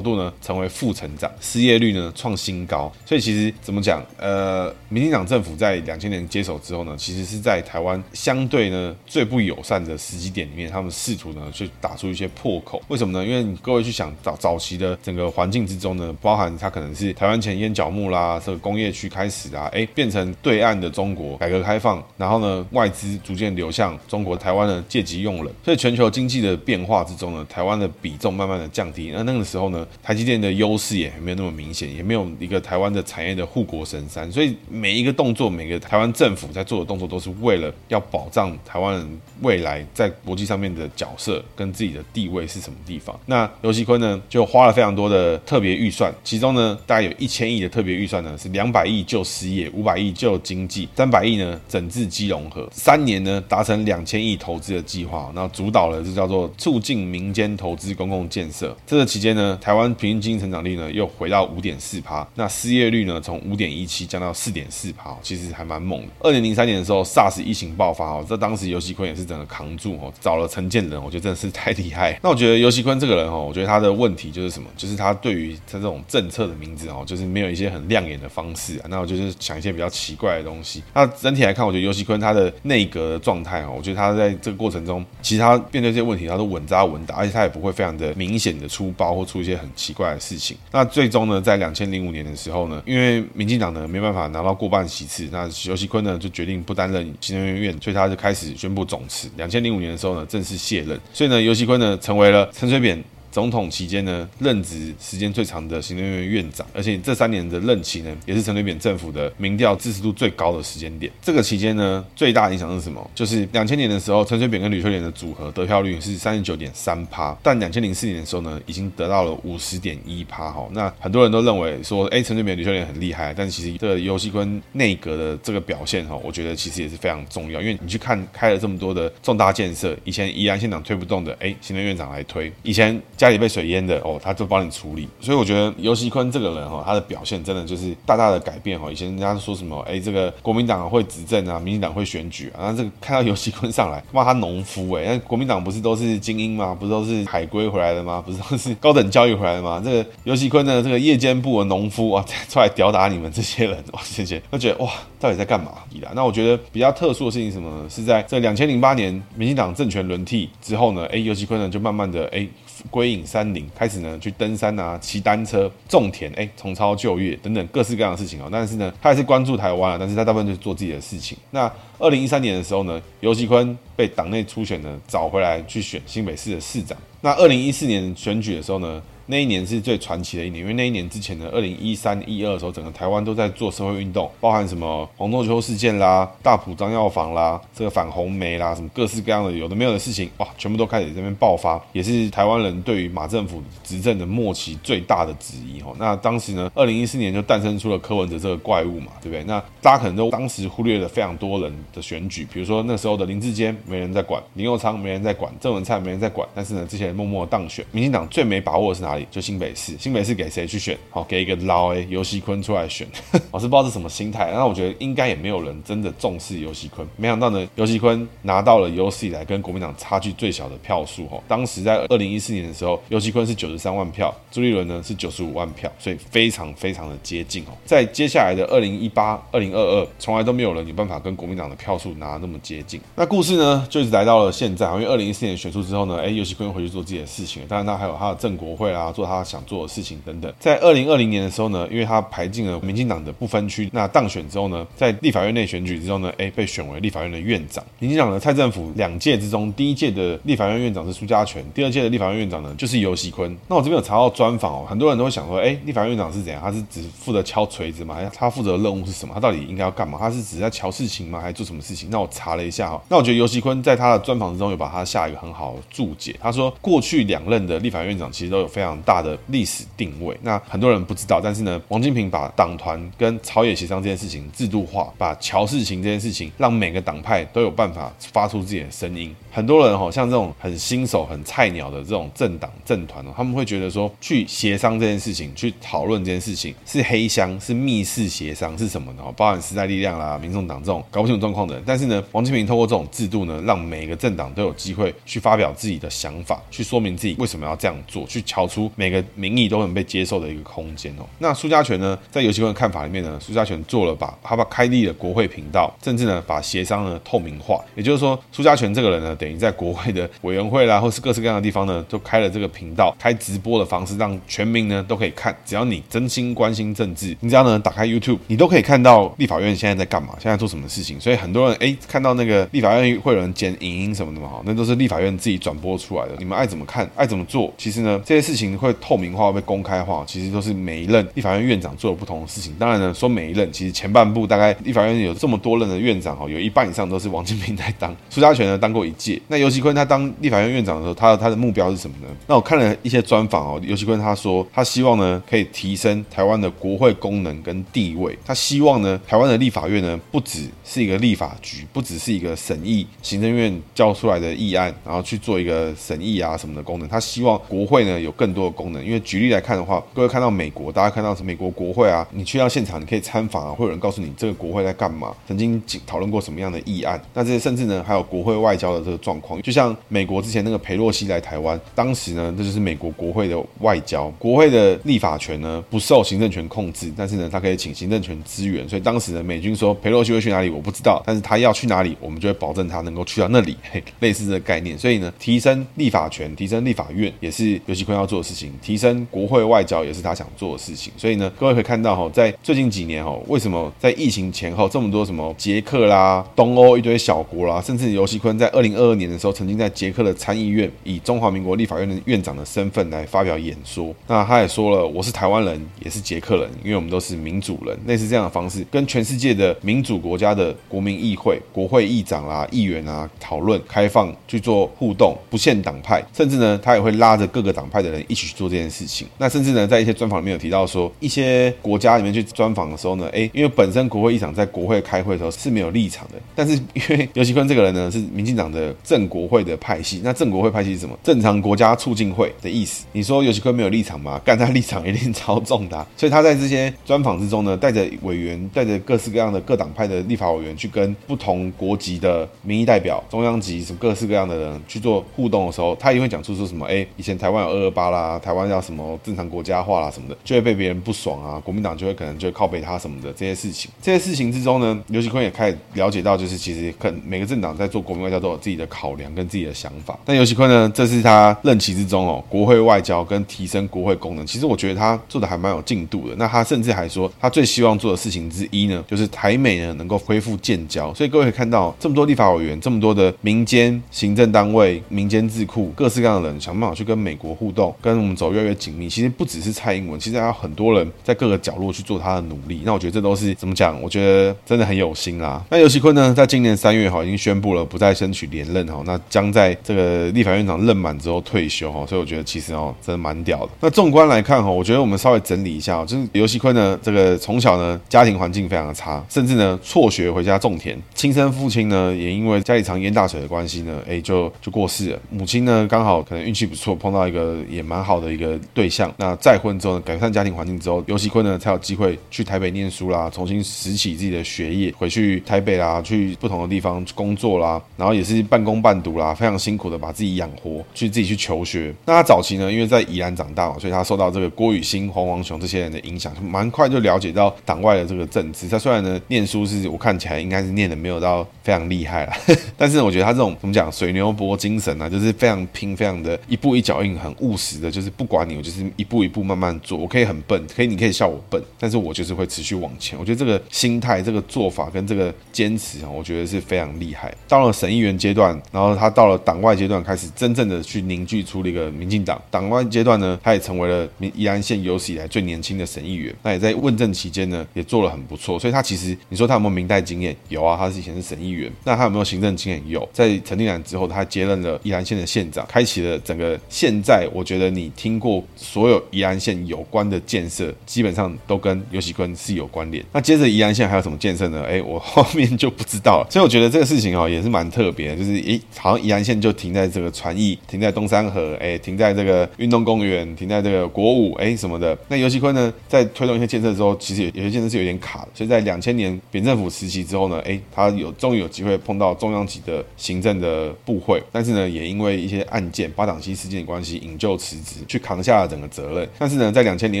度呢成为负成长，失业率呢创新高，所以其实怎么讲？呃，民进党政府在两千年接手之后呢，其实是在台湾相对呢最不友善的时机点里面，他们试图呢去打出一些破口。为什么呢？因为各位去想早早期的整个环境之中呢，包含它可能是台湾前烟角木啦，这个工业区开始啊，哎，变成对岸的中国改革开放，然后呢外资逐渐流向中国，台湾呢借机用人，所以全球经济的变化之中呢，台湾的比重慢慢的降低。那那个时候呢，台积电的优势也没有那么明显，也没有一个台湾的产业的护国神山，所以每一个动作，每个台湾政府在做的动作，都是为了要保障台湾人未来在国际上面的角色跟自己的地位是什么地方。那游锡坤呢，就花了非常多的特别预算，其中呢，大概有一千亿的特别预算呢，是两百亿救失业，五百亿救经济，三百亿呢整治基融合，三年呢达成两千亿投资的计划，那主导了这叫做促进民间投资公共建设。这个期间呢，台湾平均经济成长率呢又回到五点四趴，那失业率呢从五点一七降到四点四趴，其实还蛮猛的。二零零三年的时候，SARS 疫情爆发哦，这当时游锡坤也是整个扛住哦，找了陈建仁，我觉得真的是太厉害。那我觉得游锡坤这个人哦，我觉得他的问题就是什么？就是他对于他这种政策的名字哦，就是没有一些很亮眼的方式啊。那我就是想一些比较奇怪的东西。那整体来看，我觉得游锡坤他的内阁的状态哦，我觉得他在这个过程中，其他面对这些问题，他都稳扎稳打，而且他也不会非常的明显的出包或出一些很奇怪的事情。那最终呢，在两千零五年的时候呢，因为民进党呢没办法拿到过半席次，那尤锡坤呢就决定不担任行政院院，所以他就开始宣布总辞。两千零五年的时候呢，正式卸任。所以呢，尤锡坤呢成为了陈水扁总统期间呢，任职时间最长的行政院院长，而且这三年的任期呢，也是陈水扁政府的民调支持度最高的时间点。这个期间呢，最大影响是什么？就是两千年的时候，陈水扁跟吕秀莲的组合得票率是三十九点三趴，但两千零四年的时候呢，已经得到了五十点一趴。哈，那很多人都认为说，哎，陈水扁、吕秀莲很厉害，但其实这个游锡堃内阁的这个表现，哈，我觉得其实也是非常重要，因为你去看开了这么多的重大建设，以前宜兰县长推不动的，哎，行政院长来推，以前。家里被水淹的哦，他就帮你处理，所以我觉得游锡堃这个人哈，他的表现真的就是大大的改变哈。以前人家说什么，哎，这个国民党会执政啊，民进党会选举啊，那这个看到游锡堃上来，骂他农夫哎，那国民党不是都是精英吗？不是都是海归回来的吗？不是都是高等教育回来的吗？这个游锡堃呢，这个夜间部的农夫啊，出来吊打你们这些人，哇，这些都觉得哇，到底在干嘛？那我觉得比较特殊的事情是什么呢？是在这两千零八年民进党政权轮替之后呢，哎，游锡堃呢就慢慢的哎。归隐山林，开始呢去登山啊、骑单车、种田，哎，重操旧业等等各式各样的事情哦。但是呢，他还是关注台湾啊，但是他大部分就是做自己的事情。那二零一三年的时候呢，游锡堃被党内初选呢找回来去选新北市的市长。那二零一四年选举的时候呢，那一年是最传奇的一年，因为那一年之前呢，二零一三一二的时候，整个台湾都在做社会运动，包含什么黄仲秋事件啦、大埔张药房啦、这个反红梅啦，什么各式各样的有的没有的事情，哇，全部都开始这边爆发，也是台湾人对于马政府执政的末期最大的质疑哦。那当时呢，二零一四年就诞生出了柯文哲这个怪物嘛，对不对？那大家可能都当时忽略了非常多人的选举，比如说那时候的林志坚没人在管，林佑昌没人在管，郑文灿没人在管，但是呢，这些人默默当选。民进党最没把握的是哪就新北市。新北市给谁去选？好，给一个老诶游锡坤出来选。*laughs* 我是不知道是什么心态。那我觉得应该也没有人真的重视游锡坤。没想到呢，游锡坤拿到了有史以来跟国民党差距最小的票数。哦，当时在二零一四年的时候，游锡坤是九十三万票，朱立伦呢是九十五万票，所以非常非常的接近哦。在接下来的二零一八、二零二二，从来都没有人有办法跟国民党的票数拿那么接近。那故事呢，就一直来到了现在。因为二零一四年选出之后呢，哎，游锡坤回去做自己的事情。当然，他还有他的正国会啊做他想做的事情等等。在二零二零年的时候呢，因为他排进了民进党的不分区，那当选之后呢，在立法院内选举之后呢，哎，被选为立法院的院长。民进党的蔡政府两届之中，第一届的立法院院长是苏嘉全，第二届的立法院院长呢就是游锡堃。那我这边有查到专访哦，很多人都会想说，哎，立法院院长是怎样？他是只负责敲锤子吗？他负责的任务是什么？他到底应该要干嘛？他是只在敲事情吗？还是做什么事情？那我查了一下哈，那我觉得游锡堃在他的专访之中有把他下一个很好的注解。他说，过去两任的立法院院长其实都有非常大的历史定位。那很多人不知道，但是呢，王金平把党团跟朝野协商这件事情制度化，把乔事情这件事情让每个党派都有办法发出自己的声音。很多人哈，像这种很新手、很菜鸟的这种政党政团哦，他们会觉得说，去协商这件事情，去讨论这件事情是黑箱，是密室协商，是什么呢？包含时代力量啦、民众党这种搞不清楚状况的。但是呢，王金平透过这种制度呢，让每个政党都有机会去发表自己的想法，去说明自己为什么要这样做，去乔出每个民意都能被接受的一个空间哦。那苏家全呢，在游锡堃的看法里面呢，苏家全做了把，他把开立了国会频道，甚至呢把协商呢透明化。也就是说，苏家全这个人呢，等于在国会的委员会啦，或是各式各样的地方呢，都开了这个频道，开直播的方式，让全民呢都可以看。只要你真心关心政治，你只要呢打开 YouTube，你都可以看到立法院现在在干嘛，现在做什么事情。所以很多人哎，看到那个立法院会有人剪影音什么的嘛，哈，那都是立法院自己转播出来的。你们爱怎么看，爱怎么做，其实呢，这些事情会透明化、被公开化，其实都是每一任立法院院长做的不同的事情。当然呢，说每一任，其实前半部大概立法院有这么多任的院长，哦，有一半以上都是王金平在当。苏嘉全呢当过一届，那游锡堃他当立法院院长的时候，他他的目标是什么呢？那我看了一些专访哦，游锡堃他说，他希望呢可以提升台湾的国会功能跟地位。他希望呢台湾的立法院呢不只是一个立法局，不只是一个审议行政院交出来的议案，然后去做一个审议啊什么的功能。他希望国会呢有更多的功能。因为举例来看的话，各位看到美国，大家看到是美国国会啊，你去到现场，你可以参访啊，会有人告诉你这个国会在干嘛，曾经讨论过什么样的议案。那这些甚至呢还有国会外交的这个状况，就像美国之前那个裴洛西来台湾，当时呢，这就是美国国会的外交，国会的立法权呢不受行政权控制，但是呢，他可以请行政权支援。所以当时呢，美军说裴洛西会去哪里，我不知道，但是他要去哪里，我们就会保证他能够去到那里，嘿，*laughs* 类似这个概念。所以呢，提升立法权，提升立法院，也是游锡堃要做的事情；提升国会外交，也是他想做的事情。所以呢，各位可以看到哈，在最近几年哈，为什么在疫情前后这么多什么捷克啦、东欧一堆小国啦，甚至游锡堃在二零二二年的时候，曾经在捷克的参议院以中华民国立法院的院长的身份来发表演说。那他也说了，我是台湾人，也是捷克人，因为我们都是民主人。类似这样的方式，跟全世界的民主国家的国民议会、国会议长啦、议员啊讨论，开放去做互动，不限党派，甚至呢，他也会拉着各个党派的人一去做这件事情。那甚至呢，在一些专访里面有提到说，一些国家里面去专访的时候呢，哎，因为本身国会议长在国会开会的时候是没有立场的，但是因为 *laughs* 尤其坤这个人呢，是民进党的正国会的派系，那正国会派系是什么？正常国家促进会的意思。你说尤其坤没有立场吗？干他立场一定超重的啊。*laughs* 所以他在这些专访之中呢，带着委员，带着各式各样的各党派的立法委员去跟不同国籍的民意代表、中央级什么各式各样的人去做互动的时候，他也会讲出说什么？哎，以前台湾有二二八啦，啊，台湾要什么正常国家化啦什么的，就会被别人不爽啊，国民党就会可能就会靠北他什么的这些事情。这些事情之中呢，刘锡坤也开始了解到，就是其实可能每个政党在做国民外交都有自己的考量跟自己的想法。但游锡坤呢，这是他任期之中哦，国会外交跟提升国会功能，其实我觉得他做的还蛮有进度的。那他甚至还说，他最希望做的事情之一呢，就是台美呢能够恢复建交。所以各位可以看到，这么多立法委员，这么多的民间行政单位、民间智库，各式各样的人想办法去跟美国互动，跟我们走越来越紧密。其实不只是蔡英文，其实还有很多人在各个角落去做他的努力。那我觉得这都是怎么讲？我觉得真的很有心啦。*laughs* 那游锡坤呢，在今年三月哈已经宣布了不再争取连任哈，那将在这个立法院长任满之后退休哈。所以我觉得其实哦，真的蛮屌的。那纵观来看哈，我觉得我们稍微整理一下，就是游锡坤呢，这个从小呢家庭环境非常的差，甚至呢辍学回家种田，亲生父亲呢也因为家里常淹大水的关系呢，哎就就过世了。母亲呢刚好可能运气不错，碰到一个也蛮好的一个对象。那再婚之后呢，改善家庭环境之后，游锡堃呢才有机会去台北念书啦，重新拾起自己的学业，回去台北啦，去不同的地方工作啦，然后也是半工半读啦，非常辛苦的把自己养活，去自己去求学。那他早期呢，因为在宜兰长大嘛，所以他受到这个郭雨新、黄王雄这些人的影响，蛮快就了解到党外的这个政治。他虽然呢念书是我看起来应该是念的没有到非常厉害啦，*laughs* 但是我觉得他这种怎么讲水牛伯精神啊，就是非常拼，非常的一步一脚印，很务实的，就是不管你，我就是一步一步慢慢做。我可以很笨，可以你可以笑我笨，但是我就是会持续往前。我觉得这个心态、这个做法跟这个坚持啊，我觉得是非常厉害。到了省议员阶段，然后他到了党外阶段，开始真正的去凝聚出了一个民进党。党外阶段呢，他也成为了宜兰县有史以来最年轻的省议员。那也在问政期间呢，也做了很不错。所以他其实你说他有没有民代经验？有啊，他是以前是省议员。那他有没有行政经验？有。在陈定南之后，他接任了宜兰县的县长，开启了整个现在我觉得你听过所有宜兰县有关的建设，基本上都跟游锡堃是有关联。那接着宜兰县还有什么建设呢？哎，我 *laughs* 后面就不知道了。所以我觉得这个事情哦，也是蛮特别的，就是诶，好像宜兰县就停在这个传艺，停在东山河，哎，停在这个运动公园，停在这个国五，哎什么的。那游锡堃呢，在推动一些建设之后，其实有些建设是有点卡的。所以在两千年扁政府时期之后呢，哎，他有终于有机会碰到中央级的行政的部会，但是呢，也因为一些案件、八党七事件的关系，引咎辞去扛下了整个责任。但是呢，在两千零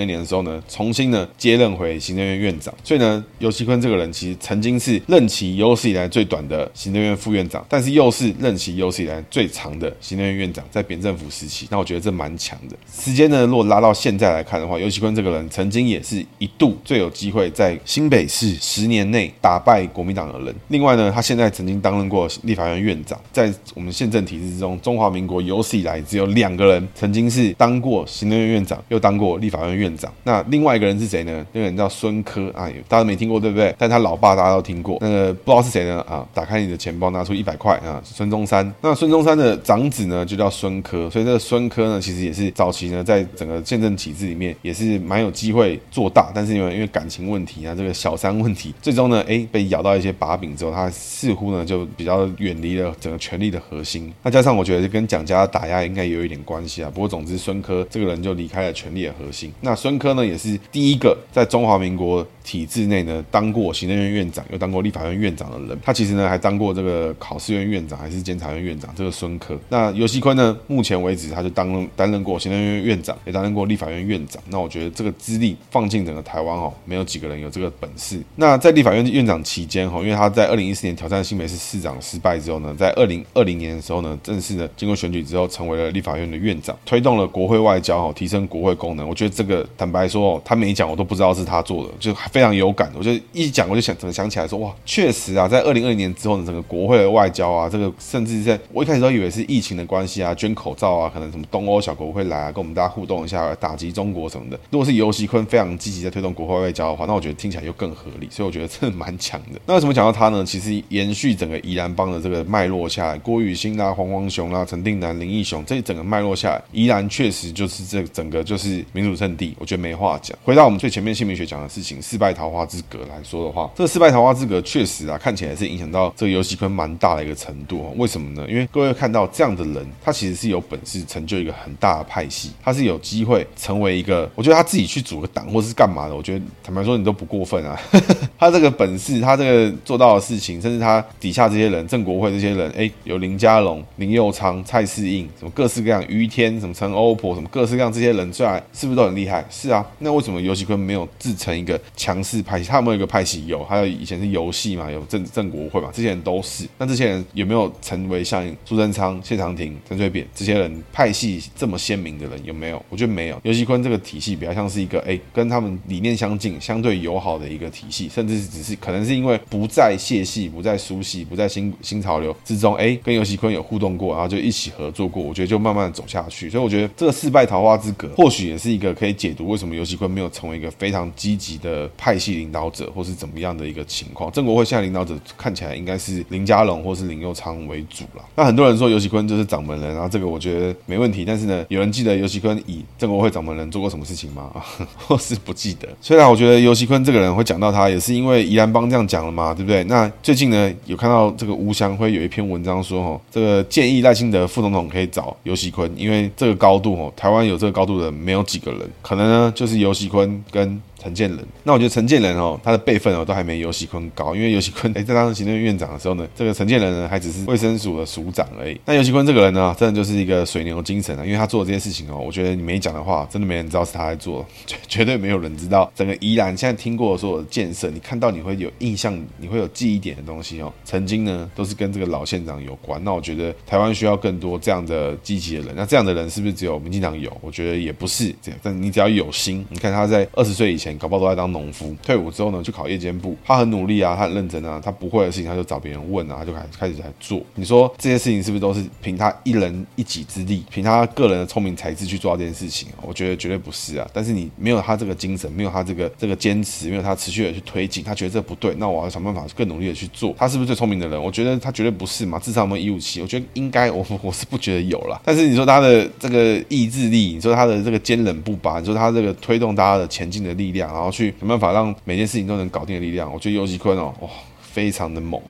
二年的时候呢，重新呢接任回行政院院长。所以呢，尤锡坤这个人其实曾经是任期有史以来最短的行政院副院长，但是又是任期有史以来最长的行政院院长，在扁政府时期。那我觉得这蛮强的。时间呢，如果拉到现在来看的话，尤锡坤这个人曾经也是一度最有机会在新北市十年内打败国民党的人。另外呢，他现在曾经担任过立法院院长，在我们宪政体制之中，中华民国有史以来只有两个人曾经是当过行政院院长，又当过立法院院长。那另外一个人是谁呢？那个人叫孙科啊，大家没听过对不对？但他老爸大家都听过。那个不知道是谁呢？啊，打开你的钱包，拿出一百块啊，孙中山。那孙中山的长子呢，就叫孙科。所以这个孙科呢，其实也是早期呢，在整个宪政体制里面也是蛮有机会做大，但是因为因为感情问题啊，这个小三问题，*laughs* 最终呢，哎，被咬到一些把柄之后，他似乎呢就比较远离了整个权力的核心。那加上我觉得跟蒋家打压应该有一点关系啊。不过总之，孙科这个人就离开了权力的核心。那孙科呢，也是第一个在中华民国体制内呢当过行政院院长，又当过立法院院长的人。他其实呢还当过这个考试院院长，还是监察院院长。这个孙科，那游锡坤呢，目前为止他就当担任过行政院院长，也担任过立法院院长。那我觉得这个资历放进整个台湾哦，没有几个人有这个本事。那在立法院院长期间哈，因为他在二零一四年挑战新北市市长失败之后呢，在二零二零年的时候呢，正式的经过选举之后，成为了立法院的院长，推动了国会外交哈，提升国会功能。我觉得这个坦白说哦，他没讲我都不知道是他做的，就非常有感。我就一讲我就想怎么想起来说哇，确实啊，在二零二零年之后呢，整个国会的外交啊，这个甚至在我一开始都以为是疫情的关系啊，捐口罩啊，可能什么东欧小国会来啊，跟我们大家互动一下，打击中国什么的。如果是游锡堃非常积极在推动国会外交的话，那我觉得听起来又更合理。所以我觉得真的蛮强的。那为什么讲到他呢？其实延续整个宜兰帮的这个脉络下来，郭雨欣啦、黄王雄啦、陈定南、林义雄，这整个脉络下来，宜兰确确实就是这整个就是民主圣地，我觉得没话讲。回到我们最前面姓名学讲的事情，四败桃花之格来说的话，这个四败桃花之格确实啊，看起来是影响到这个游锡堃蛮大的一个程度。为什么呢？因为各位看到这样的人，他其实是有本事成就一个很大的派系，他是有机会成为一个，我觉得他自己去组个党或者是干嘛的，我觉得坦白说你都不过分啊。*laughs* 他这个本事，他这个做到的事情，甚至他底下这些人，郑国会这些人，哎，有林佳龙、林佑昌、蔡世应，什么各式各样，于天，什么陈欧婆什么各式各样这些人出来，是不是都很厉害？是啊，那为什么游锡堃没有自成一个强势派系？他有没有一个派系？有，还有以前是游戏嘛，有郑郑国会嘛，这些人都是。那这些人有没有成为像苏贞昌、谢长廷、陈水扁这些人派系这么鲜明的人？有没有？我觉得没有。游锡堃这个体系比较像是一个哎，跟他们理念相近、相对友好的一个体系，甚至是只是可能是因为不在谢系、不在苏系、不在新新潮流之中，哎，跟游锡堃有互动过，然后就一起合作过。我觉得就慢慢走下去。所以我觉得这个四败桃花之隔，或许也是一个可以解读为什么游锡堃没有成为一个非常积极的派系领导者，或是怎么样的一个情况。正国会现在领导者看起来应该是林佳龙或是林佑昌为主了。那很多人说游锡堃就是掌门人，然后这个我觉得没问题。但是呢，有人记得游锡堃以正国会掌门人做过什么事情吗？*laughs* 或是不记得？虽然我觉得游锡堃这个人会讲到他，也是因为宜兰帮这样讲了嘛，对不对？那最近呢，有看到这个吴祥辉有一篇文章说，哦，这个建议赖清德副总统可以找游锡堃，因为这个高度台湾有这个高度的没有几个人，可能呢就是游戏坤跟。陈建仁，那我觉得陈建仁哦，他的辈分哦都还没游锡堃高，因为游锡堃哎 *laughs* 在当行政院长的时候呢，这个陈建仁呢还只是卫生署的署长而已。那游锡堃这个人呢，真的就是一个水牛精神啊，因为他做的这些事情哦，我觉得你没讲的话，真的没人知道是他在做，*laughs* 绝绝对没有人知道。整个宜兰现在听过所有的建设，你看到你会有印象，你会有记忆点的东西哦，曾经呢都是跟这个老县长有关。那我觉得台湾需要更多这样的积极的人。那这样的人是不是只有民进党有？我觉得也不是这样。但你只要有心，你看他在二十岁以前，搞不好都在当农夫。退伍之后呢，去考夜间部，他很努力啊，他很认真啊，他不会的事情他就找别人问啊，他就开始开始来做。你说这些事情是不是都是凭他一人一己之力，凭他个人的聪明才智去做到这件事情？我觉得绝对不是啊。但是你没有他这个精神，没有他这个这个坚持，没有他持续的去推进，他觉得这不对，那我要想办法更努力的去做。他是不是最聪明的人？我觉得他绝对不是嘛。至少我们一五七，我觉得应该，我 *laughs* 我是不觉得有啦。但是你说他的这个意志力，你说他的这个坚韧不拔，你说他这个推动大家的前进的力量，然后去想办法让。每件事情都能搞定的力量，我觉得尤其坤哦，哇，非常的猛。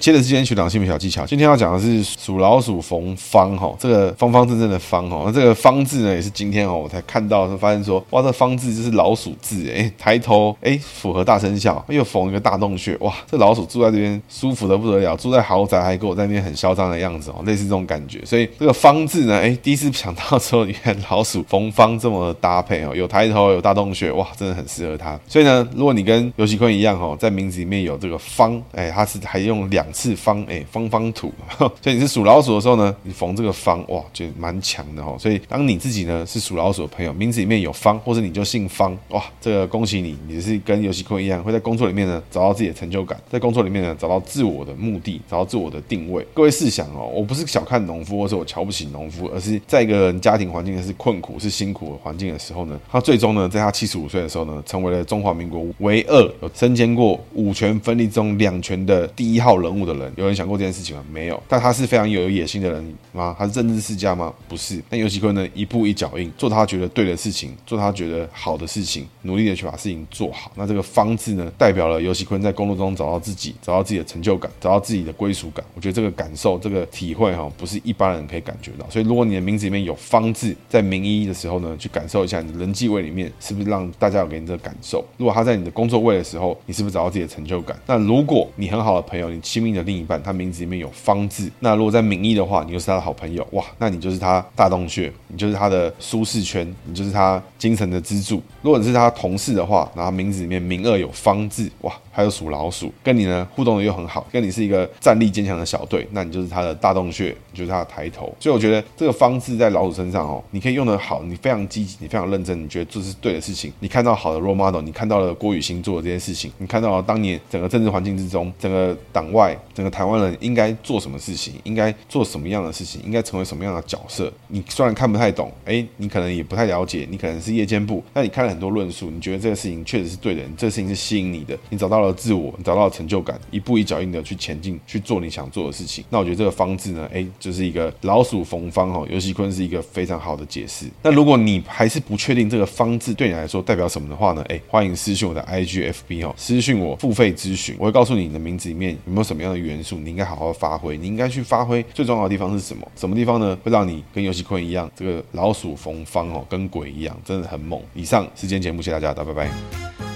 接着之前学长姓名小技巧，今天要讲的是属老鼠逢方哈，这个方方正正的方哈，那这个方字呢也是今天哦我才看到，发现说哇，这方字就是老鼠字哎，抬头哎符合大生肖，又逢一个大洞穴，哇，这老鼠住在这边舒服的不得了，住在豪宅还给我在那边很嚣张的样子哦，类似这种感觉，所以这个方字呢，哎，第一次想到之后，你看老鼠逢方这么搭配哦，有抬头有大洞穴，哇，真的很适合它。所以呢，如果你跟游锡堃一样哦，在名字里面有这个方，哎，它是还用两。次方哎，方方土，*laughs* 所以你是属老鼠的时候呢，你逢这个方哇，就蛮强的哦。所以当你自己呢是属老鼠的朋友，名字里面有方，或者你就姓方哇，这个恭喜你，你是跟游戏坤一样，会在工作里面呢找到自己的成就感，在工作里面呢找到自我的目的，找到自我的定位。各位试想哦，我不是小看农夫，或者我瞧不起农夫，而是在一个人家庭环境是困苦、是辛苦的环境的时候呢，他最终呢，在他七十五岁的时候呢，成为了中华民国唯二有身兼过五权分立中两权的第一号人物。的人有人想过这件事情吗？没有。但他是非常有野心的人吗？他是政治世家吗？不是。但游锡堃呢，一步一脚印，做他觉得对的事情，做他觉得好的事情，努力的去把事情做好。那这个方字呢，代表了游锡堃在工作中找到自己，找到自己的成就感，找到自己的归属感。我觉得这个感受，这个体会哈，不是一般人可以感觉到。所以，如果你的名字里面有方字，在名医的时候呢，去感受一下你人际位里面是不是让大家有给你这个感受。如果他在你的工作位的时候，你是不是找到自己的成就感？那如果你很好的朋友，你亲密的另一半，他名字里面有方字，那如果在名义的话，你就是他的好朋友哇，那你就是他大洞穴，你就是他的舒适圈，你就是他精神的支柱。如果你是他同事的话，然后名字里面名二有方字，哇，还有属老鼠，跟你呢互动的又很好，跟你是一个战力坚强的小队，那你就是他的大洞穴，你就是他的抬头。所以我觉得这个方字在老鼠身上哦，你可以用的好，你非常积极，你非常认真，你觉得这是对的事情，你看到好的 role model，你看到了郭雨新做的这件事情，你看到了当年整个政治环境之中，整个党外，整个台湾人。应该做什么事情？应该做什么样的事情？应该成为什么样的角色？你虽然看不太懂，哎，你可能也不太了解，你可能是夜间部，但你看了很多论述，你觉得这个事情确实是对的，这个事情是吸引你的，你找到了自我，你找到了成就感，一步一脚印的去前进，去做你想做的事情。那我觉得这个方字呢，哎，就是一个老鼠逢方哦，游锡堃是一个非常好的解释。那如果你还是不确定这个方字对你来说代表什么的话呢，哎，欢迎私讯我的 IGFB 哦，私讯我付费咨询，我会告诉你你的名字里面有没有什么样的元素，你应该好好发挥。你应该去发挥最重要的地方是什么？什么地方呢？会让你跟游戏坤一样，这个老鼠逢方哦，跟鬼一样，真的很猛。以上时间节目，谢谢大家，大家拜拜。